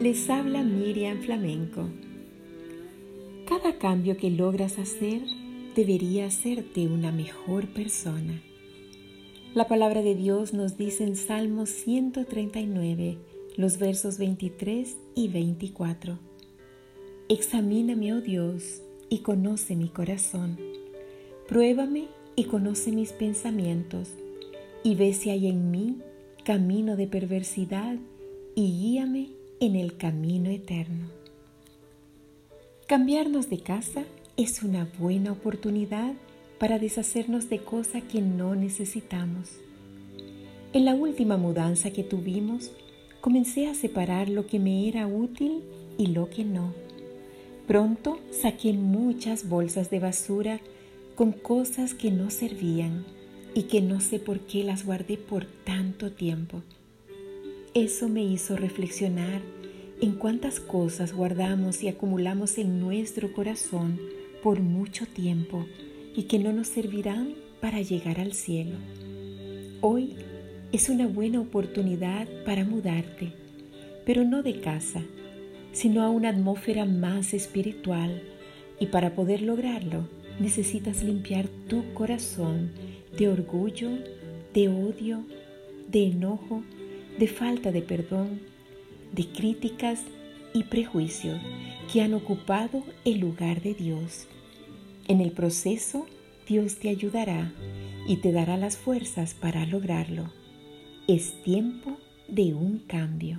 Les habla Miriam Flamenco. Cada cambio que logras hacer debería hacerte una mejor persona. La palabra de Dios nos dice en Salmo 139, los versos 23 y 24. Examíname, oh Dios, y conoce mi corazón. Pruébame y conoce mis pensamientos, y ve si hay en mí camino de perversidad, y guíame en el camino eterno. Cambiarnos de casa es una buena oportunidad para deshacernos de cosas que no necesitamos. En la última mudanza que tuvimos, comencé a separar lo que me era útil y lo que no. Pronto saqué muchas bolsas de basura con cosas que no servían y que no sé por qué las guardé por tanto tiempo. Eso me hizo reflexionar en cuántas cosas guardamos y acumulamos en nuestro corazón por mucho tiempo y que no nos servirán para llegar al cielo. Hoy es una buena oportunidad para mudarte, pero no de casa, sino a una atmósfera más espiritual y para poder lograrlo necesitas limpiar tu corazón de orgullo, de odio, de enojo, de falta de perdón, de críticas y prejuicios que han ocupado el lugar de Dios. En el proceso, Dios te ayudará y te dará las fuerzas para lograrlo. Es tiempo de un cambio.